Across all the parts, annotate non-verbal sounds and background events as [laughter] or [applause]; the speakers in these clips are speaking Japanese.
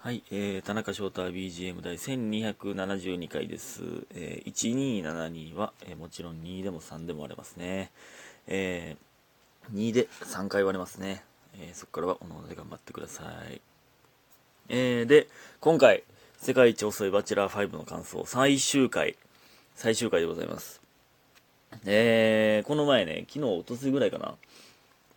はい、えー、田中翔太 BGM 第1272回です。えー、1272は、えーもちろん2でも3でも割れますね。えー、2で3回割れますね。えー、そこからはおのおので頑張ってください。えー、で、今回、世界一遅いバチェラー5の感想、最終回、最終回でございます。えー、この前ね、昨日、おとついぐらいかな、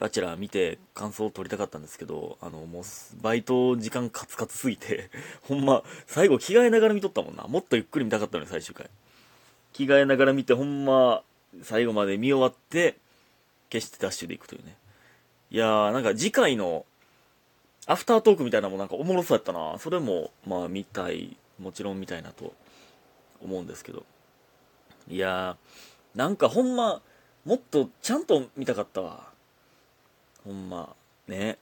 バチェラー見て感想を取りたかったんですけど、あの、もう、バイト時間カツカツすぎて、[laughs] ほんま、最後着替えながら見とったもんな。もっとゆっくり見たかったのに、最終回。着替えながら見て、ほんま、最後まで見終わって、消してダッシュで行くというね。いやー、なんか次回の、アフタートークみたいなのもなんかおもろそうやったな。それも、まあ見たい、もちろん見たいなと思うんですけど。いやー、なんかほんま、もっとちゃんと見たかったわ。ほんま、ね。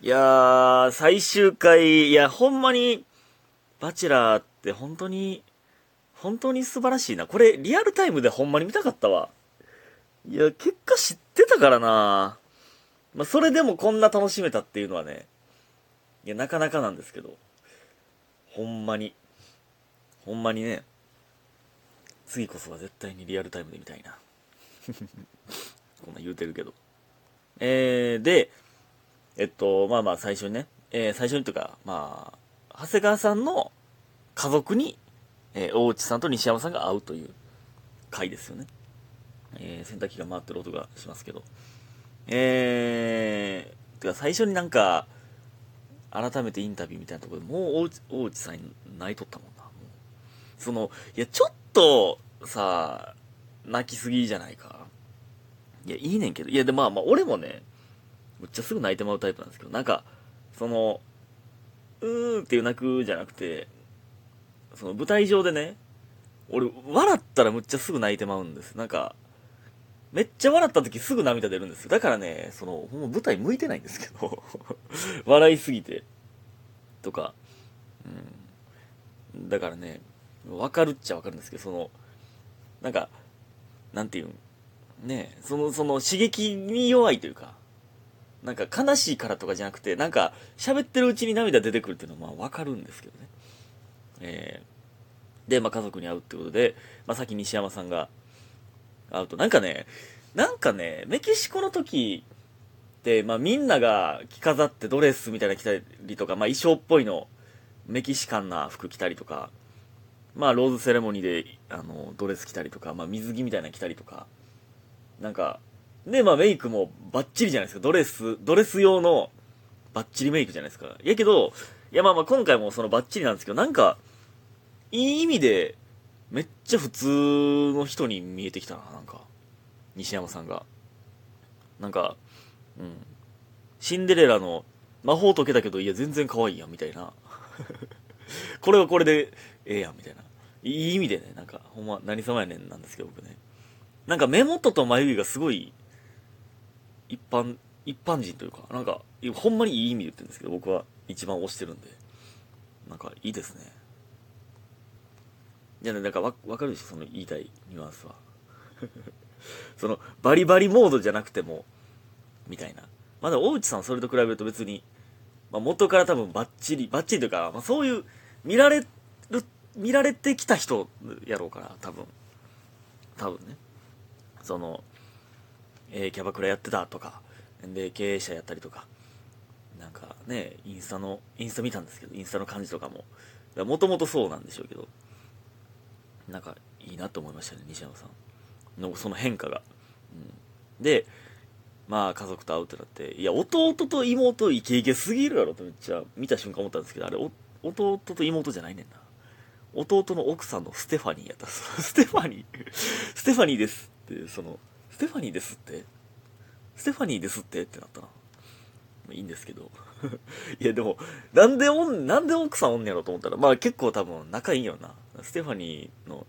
いやー、最終回、いや、ほんまに、バチェラーって本当に、本当に素晴らしいな。これ、リアルタイムでほんまに見たかったわ。いや、結果知ってたからなまあ、それでもこんな楽しめたっていうのはね、いや、なかなかなんですけど、ほんまに、ほんまにね、次こそは絶対にリアルタイムで見たいな。[laughs] こんな言うてるけど。えー、で、えっと、まあまあ最初にね、えー最初にというか、まあ、長谷川さんの家族に、えー大内さんと西山さんが会うという回ですよね。えー洗濯機が回ってる音がしますけど。えー、てか最初になんか、改めてインタビューみたいなところでもう大内大内さんに泣いとったもんな。その、いや、ちょっと、さ、泣きすぎじゃないか。いや、いいねんけど。いや、で、まあまあ、俺もね、むっちゃすぐ泣いてまうタイプなんですけど、なんか、その、うーんっていう泣くじゃなくて、その舞台上でね、俺、笑ったらむっちゃすぐ泣いてまうんです。なんか、めっちゃ笑った時すぐ涙出るんですよ。だからね、その、ほんま舞台向いてないんですけど、[laughs] 笑いすぎて、とか、うん。だからね、わかるっちゃわかるんですけど、その、なんか、なんていうん、ねその、その刺激に弱いというか、なんか悲しいからとかじゃなくて、なんか喋ってるうちに涙出てくるっていうのはまあわかるんですけどね。えー、で、まあ家族に会うってことで、まあさっき西山さんが会うと、なんかね、なんかね、メキシコの時って、まあみんなが着飾ってドレスみたいな着たりとか、まあ衣装っぽいの、メキシカンな服着たりとか、まあローズセレモニーで、あの、ドレス着たりとか、まあ水着みたいな着たりとか、なんか、で、まあメイクもバッチリじゃないですか。ドレス、ドレス用のバッチリメイクじゃないですか。やけど、いやまあまあ今回もそのバッチリなんですけど、なんか、いい意味で、めっちゃ普通の人に見えてきたな、なんか。西山さんが。なんか、うん。シンデレラの魔法解けたけど、いや全然可愛いやん、みたいな。[laughs] これはこれでええやん、みたいな。いい意味でね、なんか、ほんま何様やねんなんですけど、僕ね。なんか目元と眉毛がすごい、一般、一般人というか、なんか、ほんまにいい意味で言ってるんですけど、僕は一番推してるんで。なんか、いいですね。いやね、なんかわ、わかるでしょ、その言いたいニュアンスは。[laughs] その、バリバリモードじゃなくても、みたいな。まだ大内さんそれと比べると別に、まあ、元から多分バッチリ、バッチリというか、まあ、そういう、見られる、見られてきた人やろうから、多分。多分ね。その、えーキャバクラやってたとか、で、経営者やったりとか、なんかね、インスタの、インスタ見たんですけど、インスタの感じとかも、もともとそうなんでしょうけど、なんかいいなと思いましたね、西山さんのその変化が。うん、で、まあ家族と会うってなって、いや、弟と妹イケイケすぎるやろってめっちゃ見た瞬間思ったんですけど、あれ、弟と妹じゃないねんな。弟の奥さんのステファニーやった。[laughs] ステファニーステファニーですって、その、ステファニーですって？ステファニーですって？ってなったな。まいいんですけど。[laughs] いやでも、なんでおん、なんで奥さんおんねやろと思ったら、まあ結構多分仲いいんやろな。ステファニーの、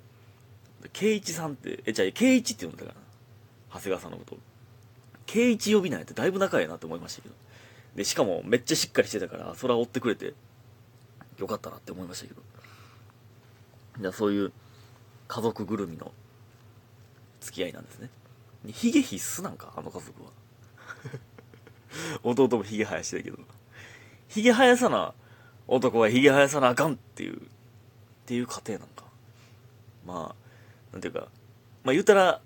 ケイチさんって、え、じゃあ、ケイチって呼んだからな。長谷川さんのこと。ケイイチ呼びないってだいぶ仲いいなって思いましたけど。で、しかもめっちゃしっかりしてたから、それは追ってくれて、よかったなって思いましたけど。じゃあそういう家族ぐるみの付き合いなんですね。ヒゲ必須なんか？あの家族は。弟もヒゲ生やしてたけど。ヒゲ生やさな、男は髭生やさなあかんっていう、っていう過程なんか。まあ、なんていうか、まあ言うたら、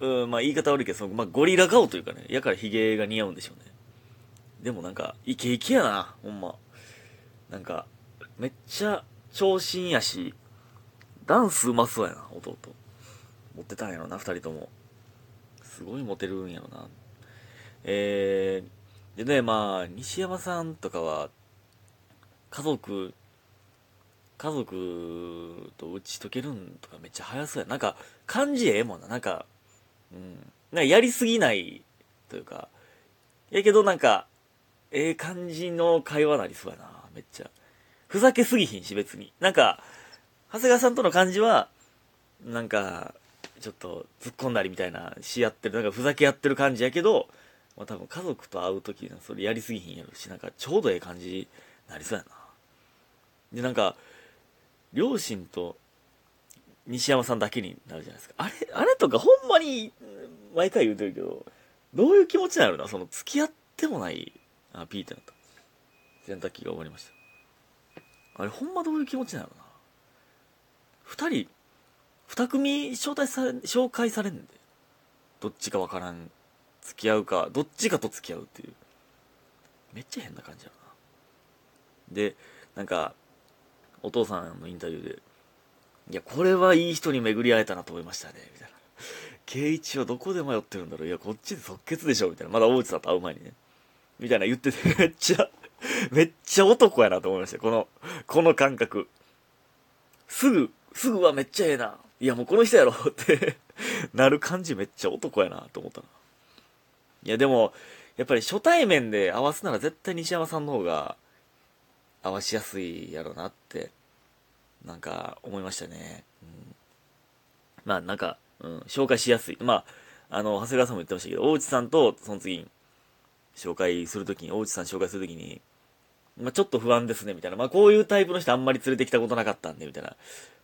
うん、まあ言い方悪いけど、そのまあゴリラ顔というかね、やから髭が似合うんでしょうね。でもなんか、イケイケやな、ほんま。なんか、めっちゃ長身やし、ダンスうまそうやな、弟。持ってたんやろな、二人とも。すごいモテるんやろな。えー、でね、まあ、西山さんとかは、家族、家族と打ち解けるんとかめっちゃ早そうや。なんか、感じええもんな。なんか、うん。なんかやりすぎないというか、やけどなんか、ええ感じの会話なりそうやな。めっちゃ。ふざけすぎひんし、別に。なんか、長谷川さんとの感じは、なんか、ちょっと突っ込んだりみたいなし合ってる、なんかふざけ合ってる感じやけど、まあ、多分家族と会う時それやりすぎひんやろし、なんかちょうどええ感じになりそうやな。で、なんか、両親と西山さんだけになるじゃないですか。あれ、あれとかほんまに、毎回言うてるけど、どういう気持ちなの？なその付き合ってもない、あ、ピーってなった。洗濯機が終わりました。あれほんまどういう気持ちなの？な二人、二組招待され、紹介されんで。どっちかわからん。付き合うか、どっちかと付き合うっていう。めっちゃ変な感じやな。で、なんか、お父さんのインタビューで、いや、これはいい人に巡り会えたなと思いましたね、みたいな。圭一はどこで迷ってるんだろういや、こっちで即決でしょみたいな。まだ大内さんと会う前にね。みたいな言ってて、[laughs] めっちゃ、めっちゃ男やなと思いましたこの、この感覚。すぐ、すぐはめっちゃええな。いやもうこの人やろ [laughs] ってなる感じめっちゃ男やなと思ったな。いやでも、やっぱり初対面で合わすなら絶対西山さんの方が合わしやすいやろなって、なんか思いましたね。うん、まあなんか、うん、紹介しやすい。まあ、あの、長谷川さんも言ってましたけど、大内さんとその次に紹介するときに、大内さん紹介するときに、まあ、ちょっと不安ですね、みたいな。まあ、こういうタイプの人あんまり連れてきたことなかったんで、みたいな、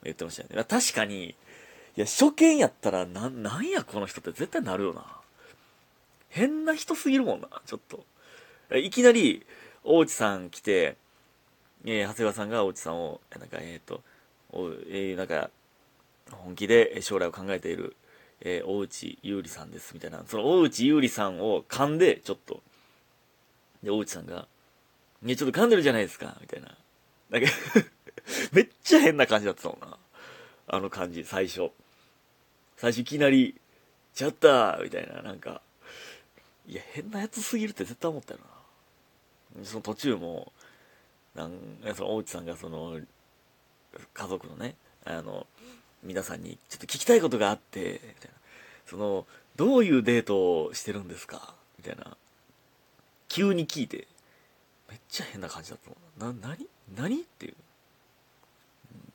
言ってましたよね。ま確かに、いや、初見やったら、な、なんやこの人って絶対なるよな。変な人すぎるもんな、ちょっと。いきなり、大内さん来て、えー、長谷川さんが大内さんを、なんか、えっ、ー、と、おえー、なんか、本気で将来を考えている、えー、大内優里さんです、みたいな。その大内優里さんを噛んで、ちょっと、で、大内さんが、いや、ちょっと噛んでるじゃないですか、みたいな。なんか [laughs] めっちゃ変な感じだったもんな。あの感じ、最初。最初いきなり、ちゃったみたいな、なんか、いや、変なやつすぎるって絶対思ったよな。その途中も、なんその大内さんがその、家族のね、あの、皆さんにちょっと聞きたいことがあって、みたいな。その、どういうデートをしてるんですか？みたいな。急に聞いて、めっちゃ変な感じだったもんな。な、何？何？っていう。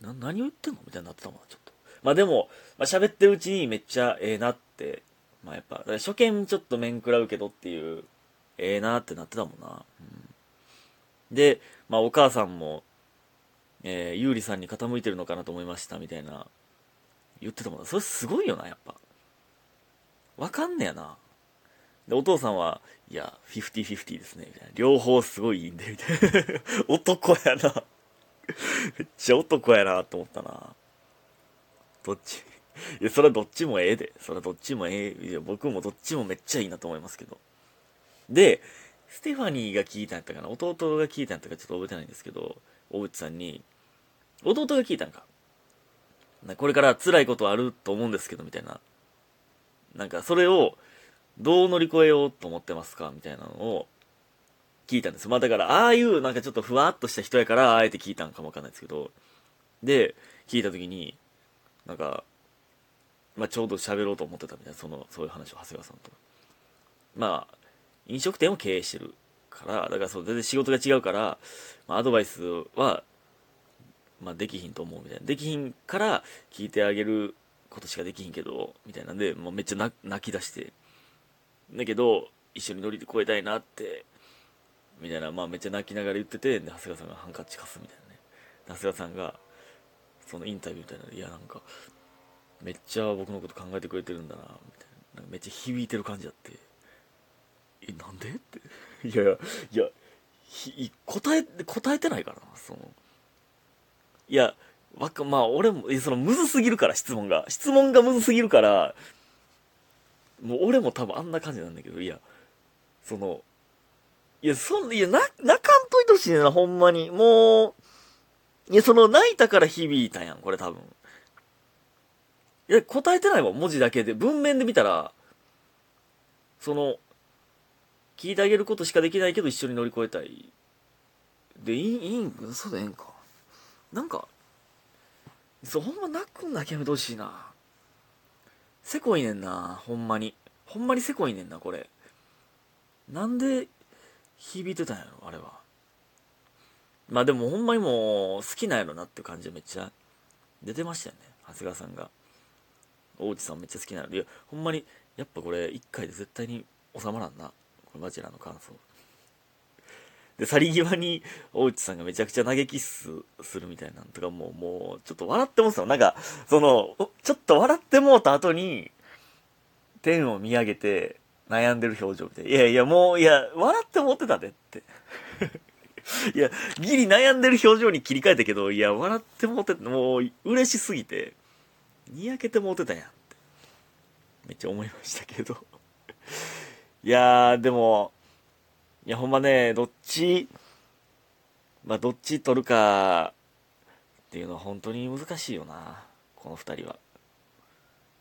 な、何を言ってんの？みたいになってたもん、ちょっと。まあでも、まあ喋ってるうちにめっちゃええなって、まあやっぱ、初見ちょっと面食らうけどっていう、ええなってなってたもんな。うん、で、まあお母さんも、えー、ゆうりさんに傾いてるのかなと思いましたみたいな、言ってたもんな。それすごいよな、やっぱ。わかんねやな。で、お父さんは、いや、50-50ですね、みたいな。両方すごいいいんで、みたいな。[laughs] 男やな。めっちゃ男やなと思ったな。どっち？[laughs] いや、それはどっちもええで。それはどっちもええ。いや、僕もどっちもめっちゃいいなと思いますけど。で、ステファニーが聞いたんやったかな弟が聞いたんやったかちょっと覚えてないんですけど、大内さんに、弟が聞いたんか。なこれから辛いことあると思うんですけど、みたいな。なんか、それを、どう乗り越えようと思ってますかみたいなのを聞いたんです。まあだから、ああいうなんかちょっとふわっとした人やから、あえて聞いたんかもわかんないですけど、で、聞いた時に、なんか、まあちょうど喋ろうと思ってたみたいな、その、そういう話を長谷川さんと。まあ、飲食店を経営してるから、だからそう、全然仕事が違うから、まあアドバイスは、まあできひんと思うみたいな。できひんから聞いてあげることしかできひんけど、みたいなんで、もうめっちゃ泣き出して、だけど、一緒に乗り越えたいなって、みたいな、まあめっちゃ泣きながら言ってて、で、長谷川さんがハンカチ貸すみたいなね。長谷川さんが、そのインタビューみたいな、いやなんか、めっちゃ僕のこと考えてくれてるんだな、みたいな。なんかめっちゃ響いてる感じあって、え、なんで？って。[laughs] いやいや、いや、答え、答えてないからな、その。いや、わか、まあ俺も、その、むずすぎるから、質問が。質問がむずすぎるから、もう俺も多分あんな感じなんだけど、いや、その、いや、そん、いや、な、泣かんといてほしいな、ほんまに。もう、いや、その、泣いたから響いたやん、これ多分。いや、答えてないわ、文字だけで。文面で見たら、その、聞いてあげることしかできないけど一緒に乗り越えたい。で、いい、いいん、そうだええんか。なんか、そう、ほんま泣くんだけやめてほしいな。せこいねんな、ほんまに。ほんまにせこいねんな、これ。なんで、響いてたんやろ、あれは。まあでもほんまにもう、好きなんやろなって感じでめっちゃ出てましたよね、長谷川さんが。大内さんめっちゃ好きなの。いや、ほんまに、やっぱこれ、一回で絶対に収まらんな。これバチェラーの感想。で、去り際に、大内さんがめちゃくちゃ投げキッスするみたいなんとかもう、もう、ちょっと笑ってもうたなんか、その、ちょっと笑ってもうた後に、天を見上げて、悩んでる表情みたいな。いやいや、もう、いや、笑ってもってたでって。いや、ギリ悩んでる表情に切り替えたけど、いや、笑ってもってもう、嬉しすぎて、にやけてもってたやんって。めっちゃ思いましたけど。いやー、でも、いや、ほんまね、どっち、まあ、どっち取るか、っていうのは本当に難しいよな。この二人は。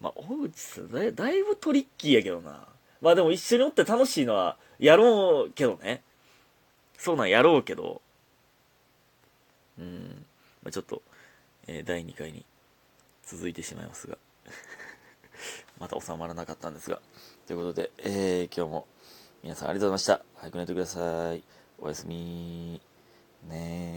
まあ、大内さんだ、だいぶトリッキーやけどな。まあでも一緒におって楽しいのは、やろうけどね。そうなんやろうけど、うん、まあ、ちょっと、えー、第2回に続いてしまいますが [laughs] また収まらなかったんですが。ということで、えー、今日も皆さんありがとうございました。早く寝てください。おやすみ。ね